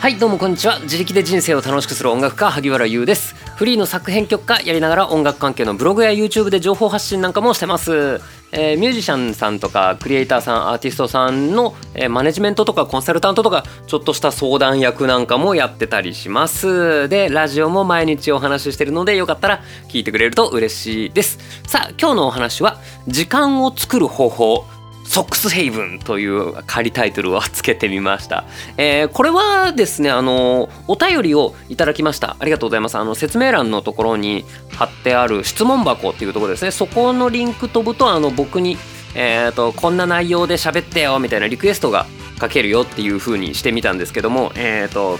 はいどうもこんにちは。自力で人生を楽しくする音楽家萩原優です。フリーの作編曲家やりながら音楽関係のブログや YouTube で情報発信なんかもしてます。えー、ミュージシャンさんとかクリエイターさんアーティストさんの、えー、マネジメントとかコンサルタントとかちょっとした相談役なんかもやってたりします。でラジオも毎日お話ししてるのでよかったら聞いてくれると嬉しいです。さあ今日のお話は時間を作る方法。ソックスヘイブンという仮タイトルをつけてみました。えー、これはですね、あの、お便りをいただきました。ありがとうございます。あの、説明欄のところに貼ってある質問箱っていうところですね。そこのリンク飛ぶと、あの、僕に、えっ、ー、と、こんな内容で喋ってよみたいなリクエストが書けるよっていう風にしてみたんですけども、えっ、ー、と、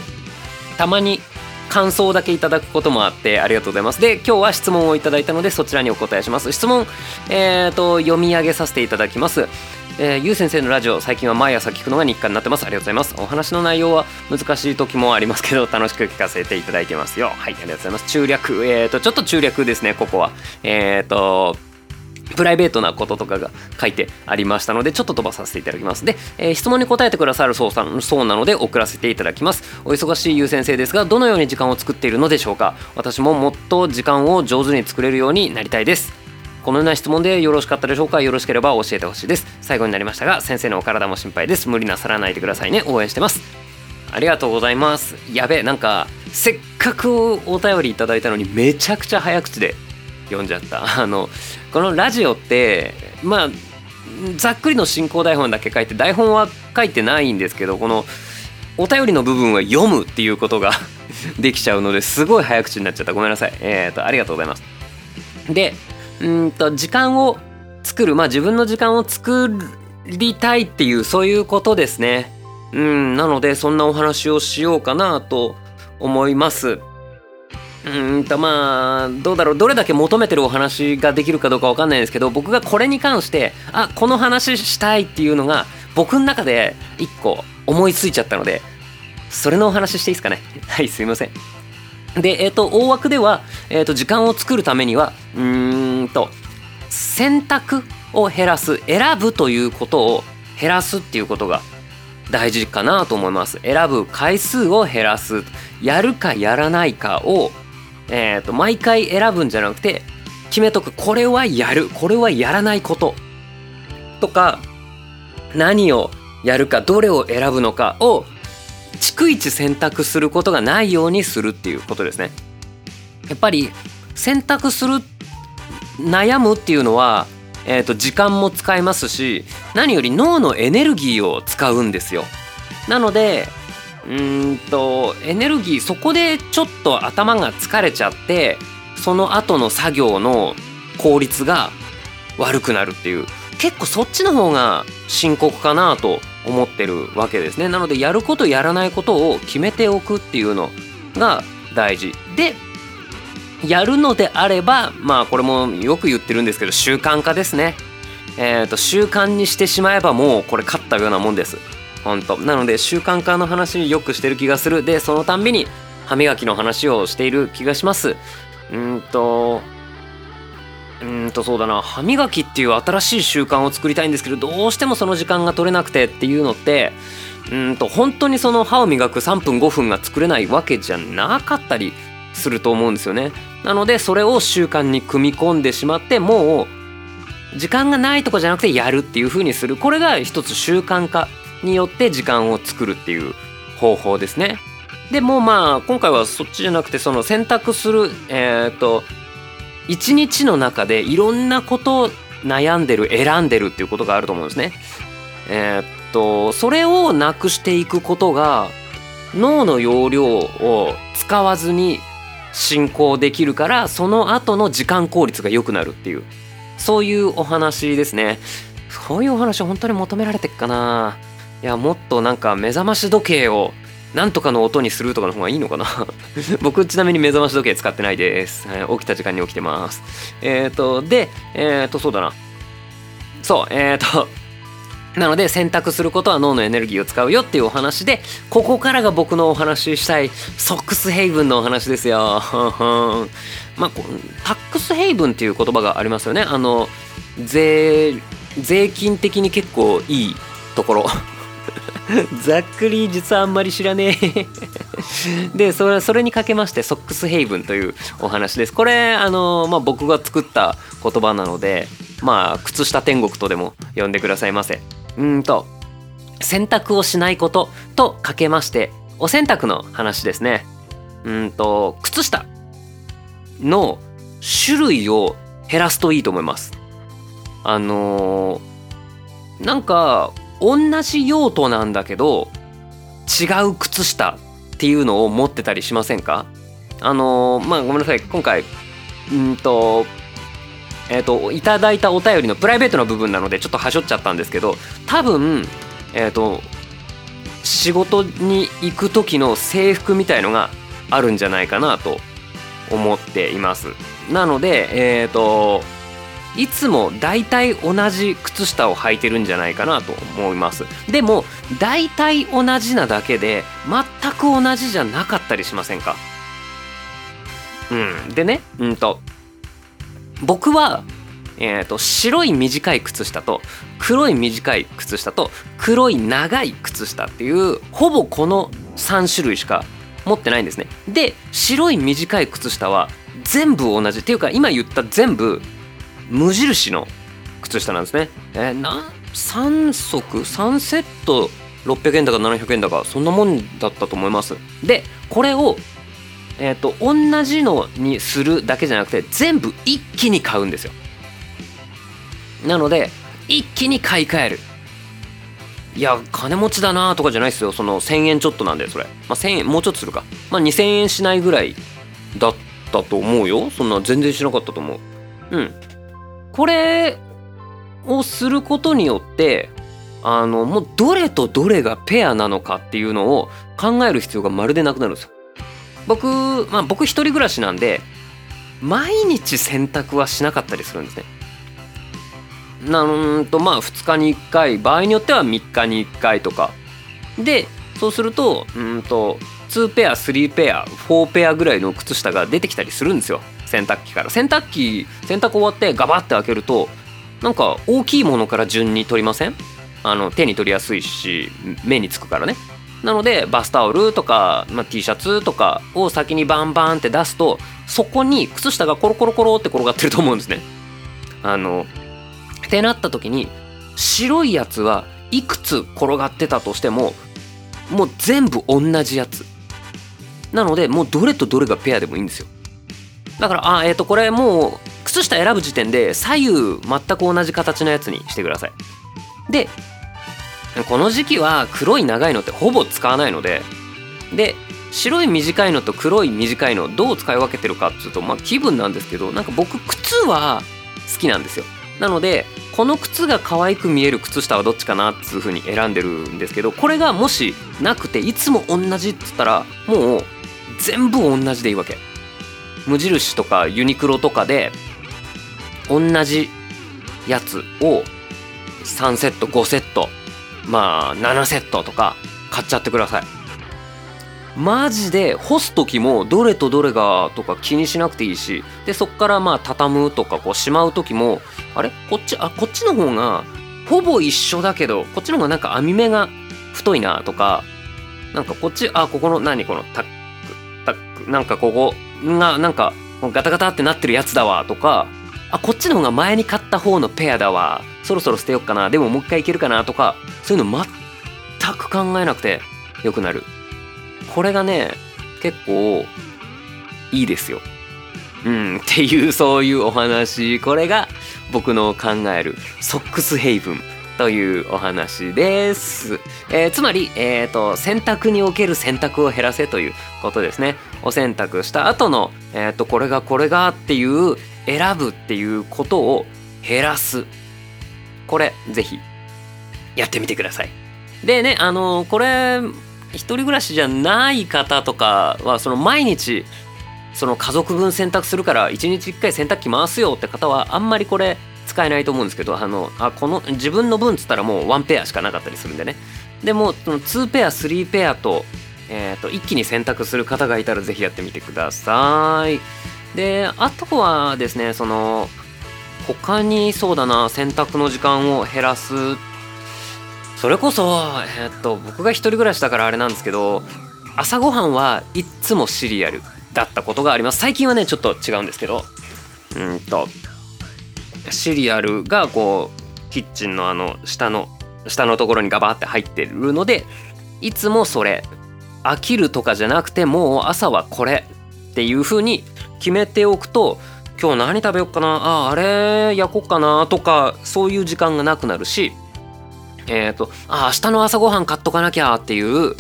たまに感想だけいただくこともあってありがとうございます。で今日は質問をいただいたのでそちらにお答えします。質問、えーと読み上げさせていただきます。えー、ゆう先生のラジオ最近は毎朝聞くのが日課になってます。ありがとうございます。お話の内容は難しい時もありますけど楽しく聞かせていただいてますよ。はいありがとうございます。中略えっ、ー、とちょっと中略ですねここは。えっ、ー、とプライベートなこととかが書いてありましたのでちょっと飛ばさせていただきます。で、えー、質問に答えてくださるそうさそうなので送らせていただきます。お忙しいゆう先生ですがどのように時間を作っているのでしょうか。私ももっと時間を上手に作れるようになりたいです。このような質問でよろしかったでしょうか。よろしければ教えてほしいです。最後になりましたが先生のお体も心配です。無理なさらないでくださいね。応援してます。ありがとうございます。やべえなんかせっかくお便りいただいたのにめちゃくちゃ早口で読んじゃった。あのこのラジオってまあざっくりの進行台本だけ書いて台本は書いてないんですけどこのお便りの部分は読むっていうことが できちゃうのですごい早口になっちゃった。ごめんなさい。えっ、ー、とありがとうございます。でうんと時間を作る。まあ自分の時間を作りたいっていうそういうことですね。うんなのでそんなお話をしようかなと思います。うんとまあどうだろう。どれだけ求めてるお話ができるかどうかわかんないですけど僕がこれに関してあこの話したいっていうのが僕の中で一個思いついちゃったのでそれのお話していいですかね？はいすいません。で、えっ、ー、と、大枠では、え、ー、と、時間を作るためには、うんと、選択を減らす、選ぶということを減らすっていうことが大事かなと思います。選ぶ回数を減らす、やるかやらないかを、え、ー、と、毎回選ぶんじゃなくて、決めとく。これはやる。これはやらないこと。とか、何をやるか、どれを選ぶのかを逐一選択することがないようにするっていうことですね。やっぱり選択する悩むっていうのは、えーと、時間も使いますし何より脳のエネルギーを使うんですよ。なのでうんとエネルギーそこでちょっと頭が疲れちゃってその後の作業の効率が悪くなるっていう結構そっちの方が深刻かなと思ってるわけですね。なのでやることやらないことを決めておくっていうのが大事。でやるのであればまあこれもよく言ってるんですけど習慣化ですね。えっ、ー、と習慣にしてしまえばもうこれ勝ったようなもんです。本当なので習慣化の話よくしてる気がする。でそのたんびに歯磨きの話をしている気がします。うんとうんとそうだな。歯磨きっていう新しい習慣を作りたいんですけどどうしてもその時間が取れなくてっていうのってうんと本当にその歯を磨く3分5分が作れないわけじゃなかったりすると思うんですよね。なのでそれを習慣に組み込んでしまってもう時間がないとかじゃなくてやるっていう風にする。これが一つ習慣化によって時間を作るっていう方法ですね。でもまあ今回はそっちじゃなくてその選択するえっ、と一日の中でいろんなことを悩んでる選んでるっていうことがあると思うんですね。えー、っとそれをなくしていくことが脳の容量を使わずに進行できるからその後の時間効率が良くなるっていうそういうお話ですね。そういうお話本当に求められてっかないやもっとなんか目覚まし時計をなんとかの音にするとかの方がいいのかな？僕ちなみに目覚まし時計使ってないです。起きた時間に起きてます。えっ、ー、と、で、えっ、ー、と、そうだな。そう、えっ、ー、と、なので選択することは脳のエネルギーを使うよっていうお話で、ここからが僕のお話ししたいソックスヘイブンのお話ですよ。まあ、タックスヘイブンっていう言葉がありますよね。あの、税、税金的に結構いいところ。ざっくり実はあんまり知らねえ。でそれそれにかけましてソックスヘイブンというお話です。これあの、まあ、僕が作った言葉なのでまあ靴下天国とでも呼んでくださいませ。うんと洗濯をしないこととかけましてお洗濯の話ですね。うんと靴下の種類を減らすといいと思います。あのー、なんか同じ用途なんだけど違う靴下っていうのを持ってたりしませんか？あのー、まあごめんなさい。今回うんとえっ、ー、といただいたお便りのプライベートな部分なのでちょっとはしょっちゃったんですけど多分えっ、ー、と仕事に行く時の制服みたいのがあるんじゃないかなと思っています。なのでえっ、といつも大体同じ靴下を履いてるんじゃないかなと思います。でも大体同じなだけで全く同じじゃなかったりしませんか？うん。でねうんと僕はえーと、白い短い靴下と黒い短い靴下と黒い長い靴下っていうほぼこの3種類しか持ってないんですね。で白い短い靴下は全部同じ。っていうか今言った全部無印の靴下なんですね。えー、な3足？3セット？600円だか700円だかそんなもんだったと思います。でこれをえっ、ー、と同じのにするだけじゃなくて全部一気に買うんですよ。なので一気に買い替える。いや金持ちだなとかじゃないですよその1000円ちょっとなんでそれ、まあ、1000円もうちょっとするか、まあ、2000円しないぐらいだったと思うよそんな全然しなかったと思ううんこれをすることによってあのもうどれとどれがペアなのかっていうのを考える必要がまるでなくなるんですよ。僕まあ僕一人暮らしなんで毎日洗濯はしなかったりするんですね。なんとまあ2日に1回場合によっては3日に1回とかでそうするとうんと2ペア3ペア4ペアぐらいの靴下が出てきたりするんですよ洗濯機から。洗濯機洗濯終わってガバッて開けるとなんか大きいものから順に取りません？あの手に取りやすいし目につくからね。なのでバスタオルとか、まあ、T シャツとかを先にバンバンって出すとそこに靴下がコロコロコロって転がってると思うんですね。あのってなった時に白いやつはいくつ転がってたとしてももう全部同じやつ。なのでもうどれとどれがペアでもいいんですよ。だからあえっ、ー、とこれもう靴下選ぶ時点で左右全く同じ形のやつにしてください。でこの時期は黒い長いのってほぼ使わないのでで白い短いのと黒い短いのどう使い分けてるかっていうとまあ気分なんですけどなんか僕靴は好きなんですよ。なのでこの靴が可愛く見える靴下はどっちかなっていう風に選んでるんですけどこれがもしなくていつも同じっつったらもう全部同じでいいわけ。無印とかユニクロとかで同じやつを3セット5セットまあ7セットとか買っちゃってください。マジで干す時もどれとどれがとか気にしなくていいしでそっからまあ畳むとかこうしまう時もあれ？こっちあこっちの方がほぼ一緒だけどこっちの方がなんか網目が太いなとかなんかこっちあここの何このタックタックなんかここがなんかガタガタってなってるやつだわとかあこっちの方が前に買った方のペアだわそろそろ捨てよっかなでももう一回いけるかなとかそういうの全く考えなくてよくなる。これがね結構いいですよ。うんっていうそういうお話。これが僕の考えるソックスヘイブン。というお話です。えー、つまり、えーと、洗濯における選択を減らせということですね。お洗濯した後の、えーと、これがこれがっていう選ぶっていうことを減らす。これぜひやってみてください。でね、あの、これ一人暮らしじゃない方とかはその毎日その家族分洗濯するから1日1回洗濯機回すよって方はあんまりこれ使えないと思うんですけどあのあこの自分の分っつったらもう1ペアしかなかったりするんでね。でもその2ペア3ペアと,、えーと、一気に選択する方がいたら是非やってみてください。であとはですねその他にそうだな洗濯の時間を減らす。それこそえーっと僕が一人暮らしだからあれなんですけど朝ごはんはいっつもシリアルだったことがあります。最近はねちょっと違うんですけど。うんと。シリアルがこうキッチンのあの下の下のところにガバって入ってるのでいつもそれ飽きるとかじゃなくてもう朝はこれっていう風に決めておくと今日何食べよっかなああれ焼こっかなとかそういう時間がなくなるしえっ、ー、とあ明日の朝ごはん買っとかなきゃっていう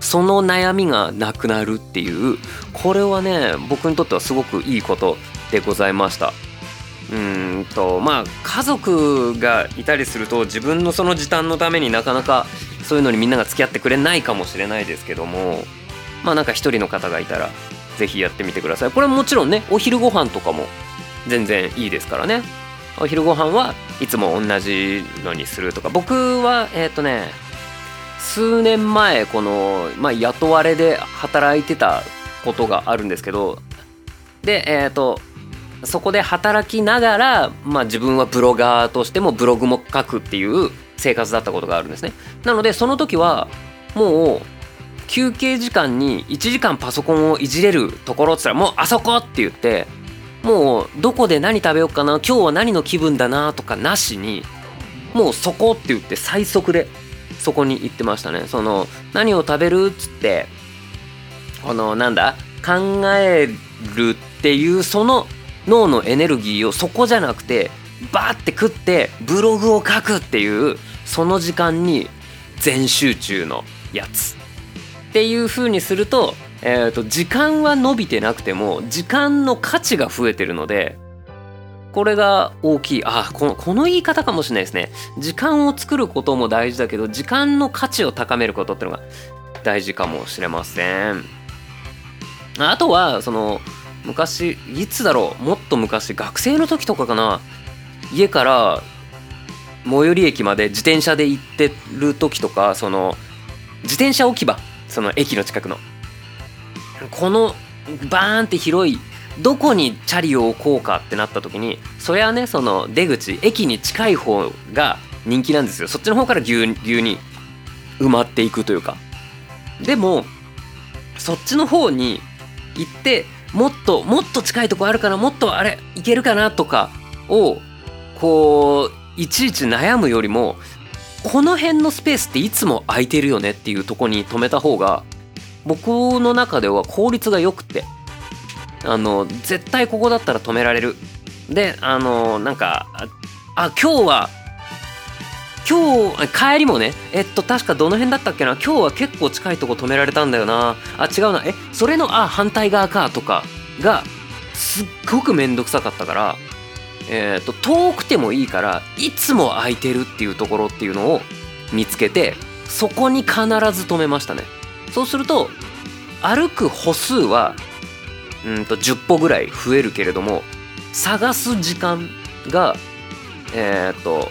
その悩みがなくなるっていうこれはね僕にとってはすごくいいことでございました。うんとまあ家族がいたりすると自分のその時短のためになかなかそういうのにみんなが付き合ってくれないかもしれないですけどもまあなんか一人の方がいたら是非やってみてください。これもちろんねお昼ご飯とかも全然いいですからね。お昼ご飯はいつも同じのにするとか。僕はえっ、ー、とね数年前この、まあ、雇われで働いてたことがあるんですけどでえっ、ー、とそこで働きながら、まあ、自分はブロガーとしてもブログも書くっていう生活だったことがあるんですね。なのでその時はもう休憩時間に1時間パソコンをいじれるところっつったらもうあそこって言ってもうどこで何食べようかな今日は何の気分だなとかなしにもうそこって言って最速でそこに行ってましたね。その何を食べるっつってこのなんだ考えるっていうその脳のエネルギーをそこじゃなくてバーって食ってブログを書くっていうその時間に全集中のやつ。っていう風にすると,、えーと、時間は伸びてなくても時間の価値が増えてるのでこれが大きい。あこのこの言い方かもしれないですね。時間を作ることも大事だけど時間の価値を高めることっていうのが大事かもしれません。あとはその昔いつだろう？もっと昔学生の時とかかな？家から最寄り駅まで自転車で行ってる時とかその自転車置き場その駅の近くの。このバーンって広いどこにチャリを置こうかってなった時にそりゃねその出口駅に近い方が人気なんですよ。そっちの方からぎゅうぎゅうに埋まっていくというか。でもそっちの方に行ってもっともっと近いとこあるかなもっとあれいけるかなとかをこういちいち悩むよりもこの辺のスペースっていつも空いてるよねっていうとこに止めた方が僕の中では効率が良くてあの絶対ここだったら止められる。であのなんかあ今日は今日帰りもねえっと確かどの辺だったっけな？今日は結構近いとこ止められたんだよな。あ違うな。えそれのあ反対側かとかがすっごくめんどくさかったからえーと、遠くてもいいからいつも空いてるっていうところっていうのを見つけてそこに必ず止めましたね。そうすると歩く歩数はうんと10歩ぐらい増えるけれども探す時間がえっ、と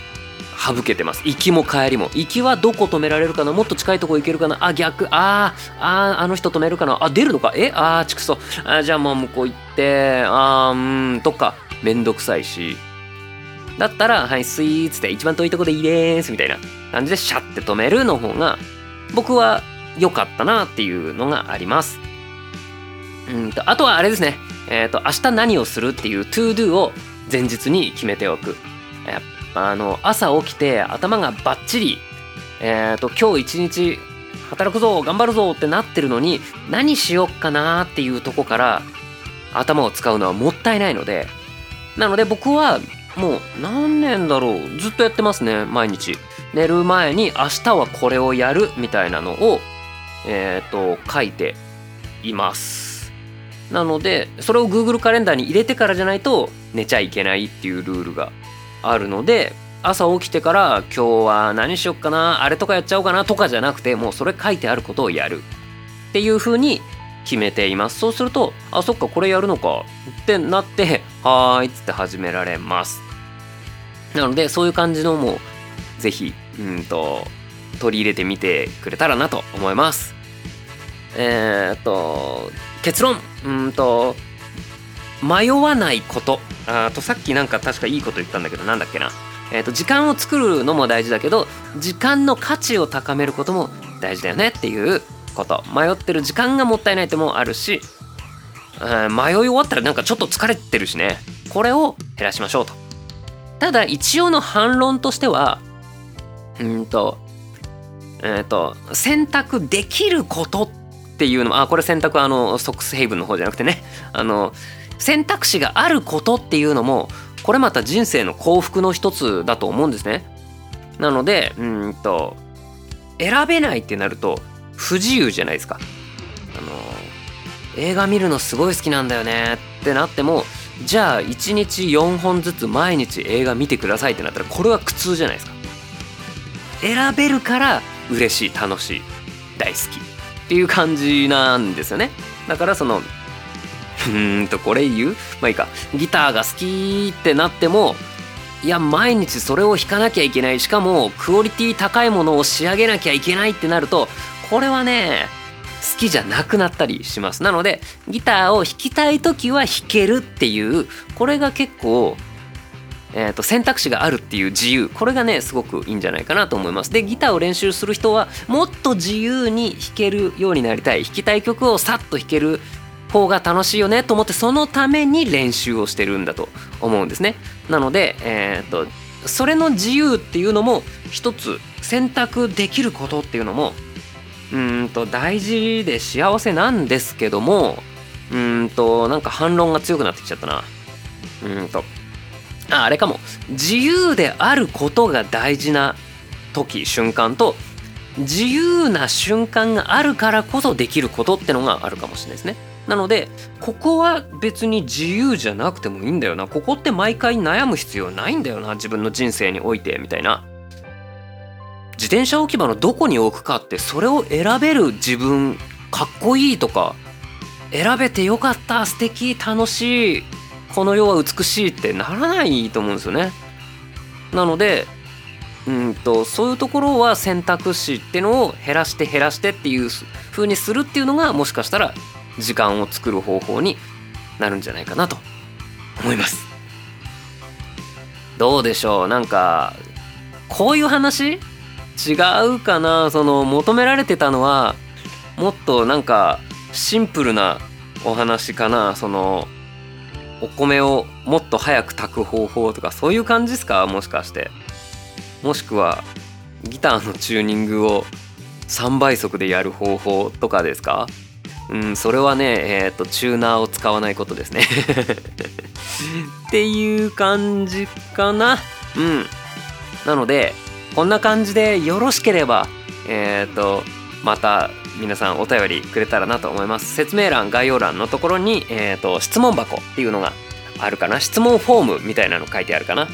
省けてます。行きも帰りも。行きはどこ止められるかな？もっと近いとこ行けるかな？あ逆。あーあーあの人止めるかな？あ出るのか？え？あーちくそ。あじゃあもう向こう行って。あーうん。とか。めんどくさいし。だったら「はいスイーツ」って一番遠いとこでいいです。みたいな。感じでシャッて止めるの方が僕は良かったなっていうのがあります。うんとあとはあれですね。えっ、ー、と明日何をするっていう to do を前日に決めておく。あの朝起きて頭がバッチリえっ、ー、と今日一日働くぞ頑張るぞってなってるのに何しよっかなっていうとこから頭を使うのはもったいないのでなので僕はもう何年だろうずっとやってますね毎日。寝る前に明日はこれをやるみたいなのをえっ、ー、と書いています。なのでそれを Google カレンダーに入れてからじゃないと寝ちゃいけないっていうルールがあるので朝起きてから今日は何しよっかなあれとかやっちゃおうかなとかじゃなくてもうそれ書いてあることをやる。っていう風に決めています。そうするとあそっかこれやるのか。ってなってはーいっつって始められます。なのでそういう感じのもぜひうんと取り入れてみてくれたらなと思います。えー、っと結論。うんと迷わないこと。あとさっきなんか確かいいこと言ったんだけどなんだっけな。えー、と時間を作るのも大事だけど時間の価値を高めることも大事だよねっていうこと。迷ってる時間がもったいないってもあるし、うん、迷い終わったらなんかちょっと疲れてるしね。これを減らしましょうと。ただ一応の反論としてはうんとえっ、ー、と選択できることっていうのもあこれ選択あのソックスヘイブンの方じゃなくてね。あの選択肢があることっていうのもこれまた人生の幸福の一つだと思うんですね。なのでうんと選べないってなると不自由じゃないですか。あの映画見るのすごい好きなんだよねってなってもじゃあ1日4本ずつ毎日映画見てくださいってなったらこれは苦痛じゃないですか。選べるから嬉しい楽しい大好きっていう感じなんですよね。だからそのうんとこれ言う？まあいいか。ギターが好きってなってもいや毎日それを弾かなきゃいけない。しかもクオリティ高いものを仕上げなきゃいけないってなるとこれはね好きじゃなくなったりします。なのでギターを弾きたい時は弾けるっていうこれが結構えー、と選択肢があるっていう自由。これがねすごくいいんじゃないかなと思います。でギターを練習する人はもっと自由に弾けるようになりたい。弾きたい曲をさっと弾ける方が楽しいよねと思ってそのために練習をしてるんだと思うんですね。なので、えー、っとそれの自由っていうのも一つ選択できることっていうのもうんと大事で幸せなんですけどもうんとなんか反論が強くなってきちゃったな。うんとああれかも自由であることが大事な時瞬間と自由な瞬間があるからこそできることってのがあるかもしれないですね。なのでここは別に自由じゃなくてもいいんだよな。ここって毎回悩む必要ないんだよな。自分の人生においてみたいな。自転車置き場のどこに置くかってそれを選べる自分かっこいいとか選べてよかった素敵楽しいこの世は美しいってならないと思うんですよね。なのでうんとそういうところは選択肢っていうのを減らして減らしてっていう風にするっていうのがもしかしたら時間を作る方法になるんじゃないかなと思います。どうでしょう？なんかこういう話？違うかな？その求められてたのはもっとなんかシンプルなお話かな？そのお米をもっと早く炊く方法とかそういう感じですか？もしかして。もしくはギターのチューニングを3倍速でやる方法とかですか？うん、それはね、えっ、ー、と、チューナーを使わないことですね っていう感じかな。うん。なので、こんな感じでよろしければ、えっ、ー、と、また皆さんお便りくれたらなと思います。説明欄、概要欄のところに、えっ、ー、と、質問箱っていうのがあるかな。質問フォームみたいなの書いてあるかな。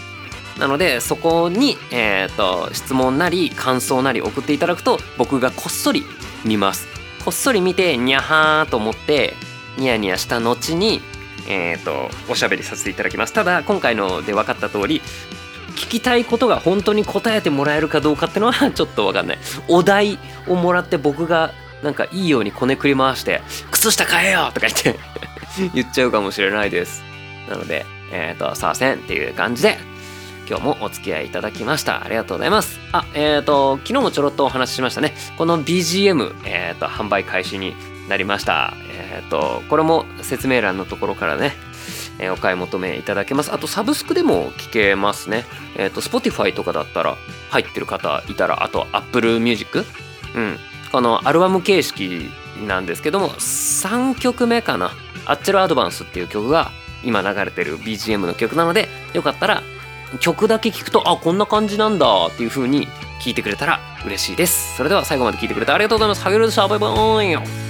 なのでそこに、えーと質問なり感想なり送っていただくと僕がこっそり見ますこっそり見てにゃはーと思ってニヤニヤした後にえ、ー、とおしゃべりさせていただきますただ今回ので分かった通り聞きたいことが本当に答えてもらえるかどうかってのは ちょっと分かんないお題をもらって僕がなんかいいようにこねくり回して「靴下買えよ!」とか言って 言っちゃうかもしれないですなのでえっ、ー、とさあせんっていう感じで今日もお付き合いいただきました。ありがとうございます。あ、えっ、ー、と、昨日もちょろっとお話ししましたね。この BGM、えっ、ー、と、販売開始になりました。えっ、ー、と、これも説明欄のところからね、えお買い求めいただけます。あと、サブスクでも聞けますね。えっ、と、Spotify とかだったら入ってる方いたら、あと Apple Music？うん。このアルバム形式なんですけども、3曲目かな。アッチェルアドバンスっていう曲が今流れてる BGM の曲なので、よかったら曲だけ聞くとあこんな感じなんだっていう風に聞いてくれたら嬉しいです。それでは最後まで聞いてくれてありがとうございます。ハゲルでしたバイバイ。